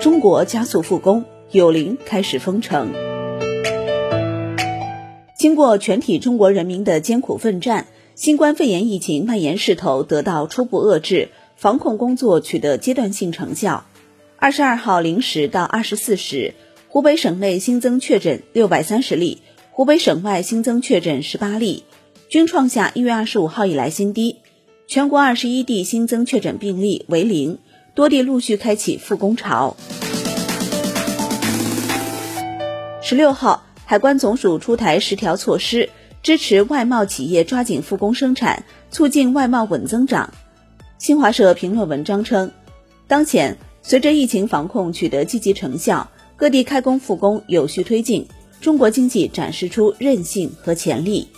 中国加速复工，有零开始封城。经过全体中国人民的艰苦奋战，新冠肺炎疫情蔓延势头得到初步遏制，防控工作取得阶段性成效。二十二号零时到二十四时，湖北省内新增确诊六百三十例，湖北省外新增确诊十八例，均创下一月二十五号以来新低。全国二十一地新增确诊病例为零，多地陆续开启复工潮。十六号，海关总署出台十条措施，支持外贸企业抓紧复工生产，促进外贸稳增长。新华社评论文章称，当前随着疫情防控取得积极成效，各地开工复工有序推进，中国经济展示出韧性和潜力。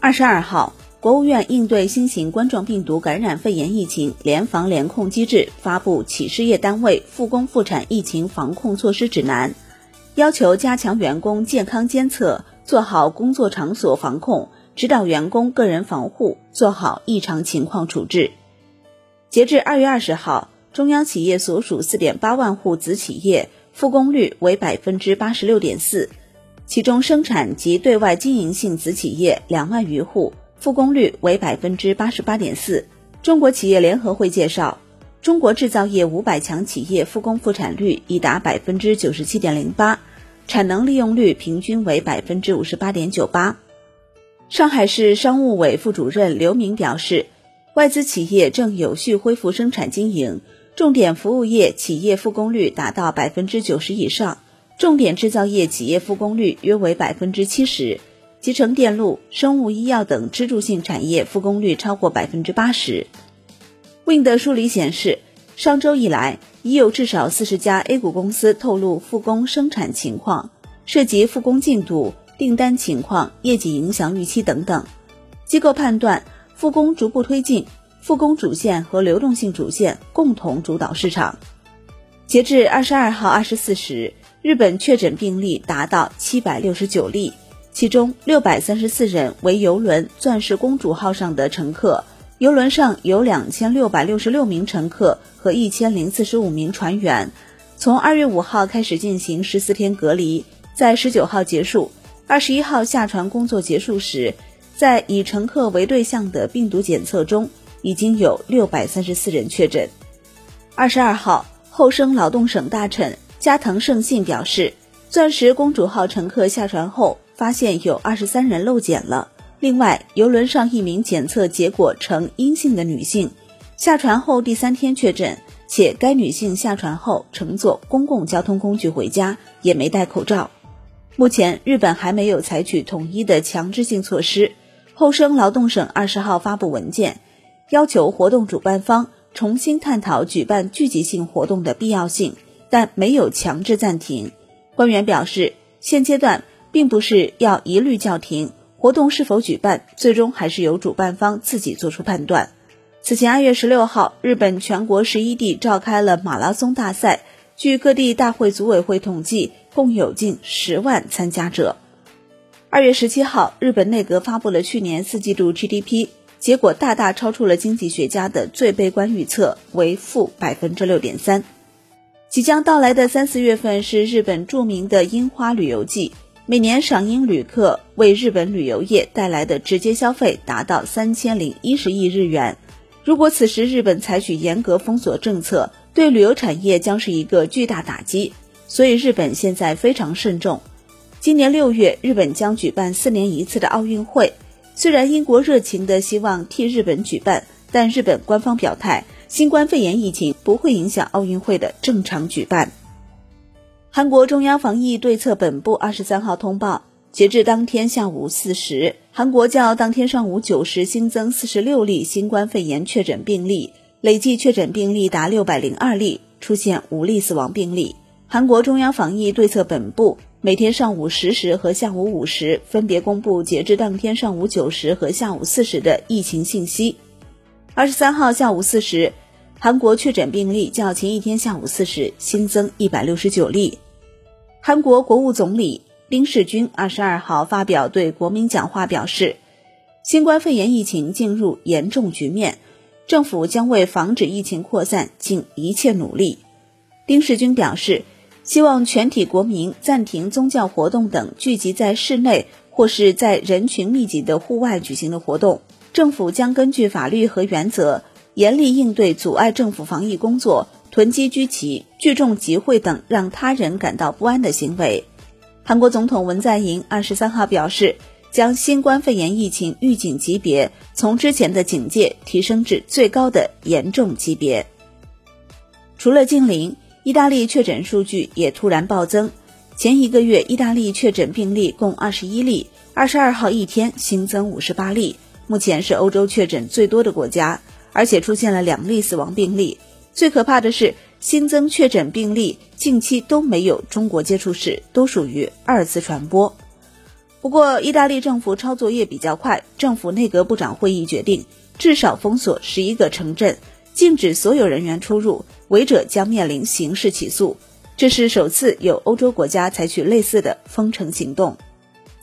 二十二号。国务院应对新型冠状病毒感染肺炎疫情联防联控机制发布《企事业单位复工复产疫情防控措施指南》，要求加强员工健康监测，做好工作场所防控，指导员工个人防护，做好异常情况处置。截至二月二十号，中央企业所属四点八万户子企业复工率为百分之八十六点四，其中生产及对外经营性子企业两万余户。复工率为百分之八十八点四。中国企业联合会介绍，中国制造业五百强企业复工复产率已达百分之九十七点零八，产能利用率平均为百分之五十八点九八。上海市商务委副主任刘明表示，外资企业正有序恢复生产经营，重点服务业企业复工率达到百分之九十以上，重点制造业企业复工率约为百分之七十。集成电路、生物医药等支柱性产业复工率超过百分之八十。Wind 梳理显示，上周以来已有至少四十家 A 股公司透露复工生产情况，涉及复工进度、订单情况、业绩影响预期等等。机构判断，复工逐步推进，复工主线和流动性主线共同主导市场。截至二十二号二十四时，日本确诊病例达到七百六十九例。其中六百三十四人为游轮“钻石公主号”上的乘客，游轮上有两千六百六十六名乘客和一千零四十五名船员。从二月五号开始进行十四天隔离，在十九号结束。二十一号下船工作结束时，在以乘客为对象的病毒检测中，已经有六百三十四人确诊。二十二号，厚生劳动省大臣加藤胜信表示，“钻石公主号”乘客下船后。发现有二十三人漏检了。另外，游轮上一名检测结果呈阴性的女性，下船后第三天确诊，且该女性下船后乘坐公共交通工具回家，也没戴口罩。目前，日本还没有采取统一的强制性措施。厚生劳动省二十号发布文件，要求活动主办方重新探讨举办聚集性活动的必要性，但没有强制暂停。官员表示，现阶段。并不是要一律叫停活动是否举办，最终还是由主办方自己做出判断。此前二月十六号，日本全国十一地召开了马拉松大赛，据各地大会组委会统计，共有近十万参加者。二月十七号，日本内阁发布了去年四季度 GDP，结果大大超出了经济学家的最悲观预测，为负百分之六点三。即将到来的三四月份是日本著名的樱花旅游季。每年赏樱旅客为日本旅游业带来的直接消费达到三千零一十亿日元。如果此时日本采取严格封锁政策，对旅游产业将是一个巨大打击。所以日本现在非常慎重。今年六月，日本将举办四年一次的奥运会。虽然英国热情的希望替日本举办，但日本官方表态，新冠肺炎疫情不会影响奥运会的正常举办。韩国中央防疫对策本部二十三号通报，截至当天下午四时，韩国较当天上午九时新增四十六例新冠肺炎确诊病例，累计确诊病例达六百零二例，出现五例死亡病例。韩国中央防疫对策本部每天上午十时和下午五时分别公布截至当天上午九时和下午四时的疫情信息。二十三号下午四时，韩国确诊病例较前一天下午四时新增一百六十九例。韩国国务总理丁世军二十二号发表对国民讲话，表示，新冠肺炎疫情进入严重局面，政府将为防止疫情扩散尽一切努力。丁世军表示，希望全体国民暂停宗教活动等聚集在室内或是在人群密集的户外举行的活动。政府将根据法律和原则，严厉应对阻碍政府防疫工作、囤积居奇、聚众集会等让他人感到不安的行为。韩国总统文在寅二十三号表示，将新冠肺炎疫情预警级别从之前的警戒提升至最高的严重级别。除了禁令，意大利确诊数据也突然暴增。前一个月，意大利确诊病例共二十一例，二十二号一天新增五十八例，目前是欧洲确诊最多的国家，而且出现了两例死亡病例。最可怕的是。新增确诊病例近期都没有中国接触史，都属于二次传播。不过，意大利政府抄作业比较快，政府内阁部长会议决定至少封锁十一个城镇，禁止所有人员出入，违者将面临刑事起诉。这是首次有欧洲国家采取类似的封城行动。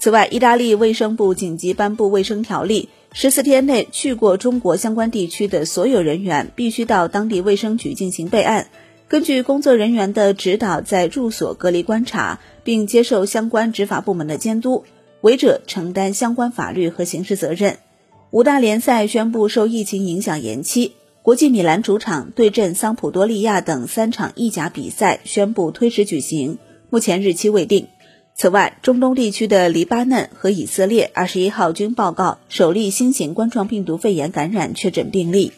此外，意大利卫生部紧急颁布卫生条例，十四天内去过中国相关地区的所有人员必须到当地卫生局进行备案。根据工作人员的指导，在住所隔离观察，并接受相关执法部门的监督，违者承担相关法律和刑事责任。五大联赛宣布受疫情影响延期，国际米兰主场对阵桑普多利亚等三场意甲比赛宣布推迟举行，目前日期未定。此外，中东地区的黎巴嫩和以色列二十一号均报告首例新型冠状病毒肺炎感染确诊病例。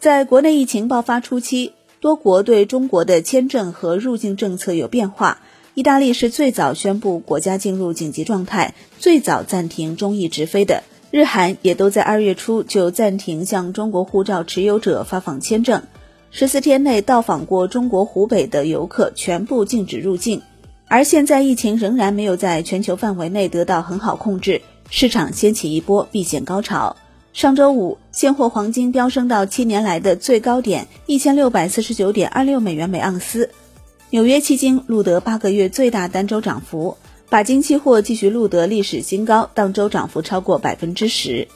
在国内疫情爆发初期。多国对中国的签证和入境政策有变化。意大利是最早宣布国家进入紧急状态、最早暂停中意直飞的。日韩也都在二月初就暂停向中国护照持有者发放签证，十四天内到访过中国湖北的游客全部禁止入境。而现在疫情仍然没有在全球范围内得到很好控制，市场掀起一波避险高潮。上周五，现货黄金飙升到七年来的最高点一千六百四十九点二六美元每盎司。纽约期金录得八个月最大单周涨幅，钯金期货继续录得历史新高，当周涨幅超过百分之十。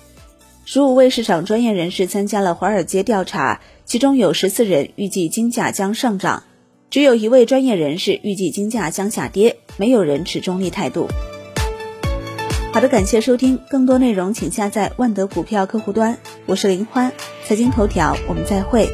十五位市场专业人士参加了华尔街调查，其中有十四人预计金价将上涨，只有一位专业人士预计金价将下跌，没有人持中立态度。好的，感谢收听，更多内容请下载万德股票客户端。我是林欢，财经头条，我们再会。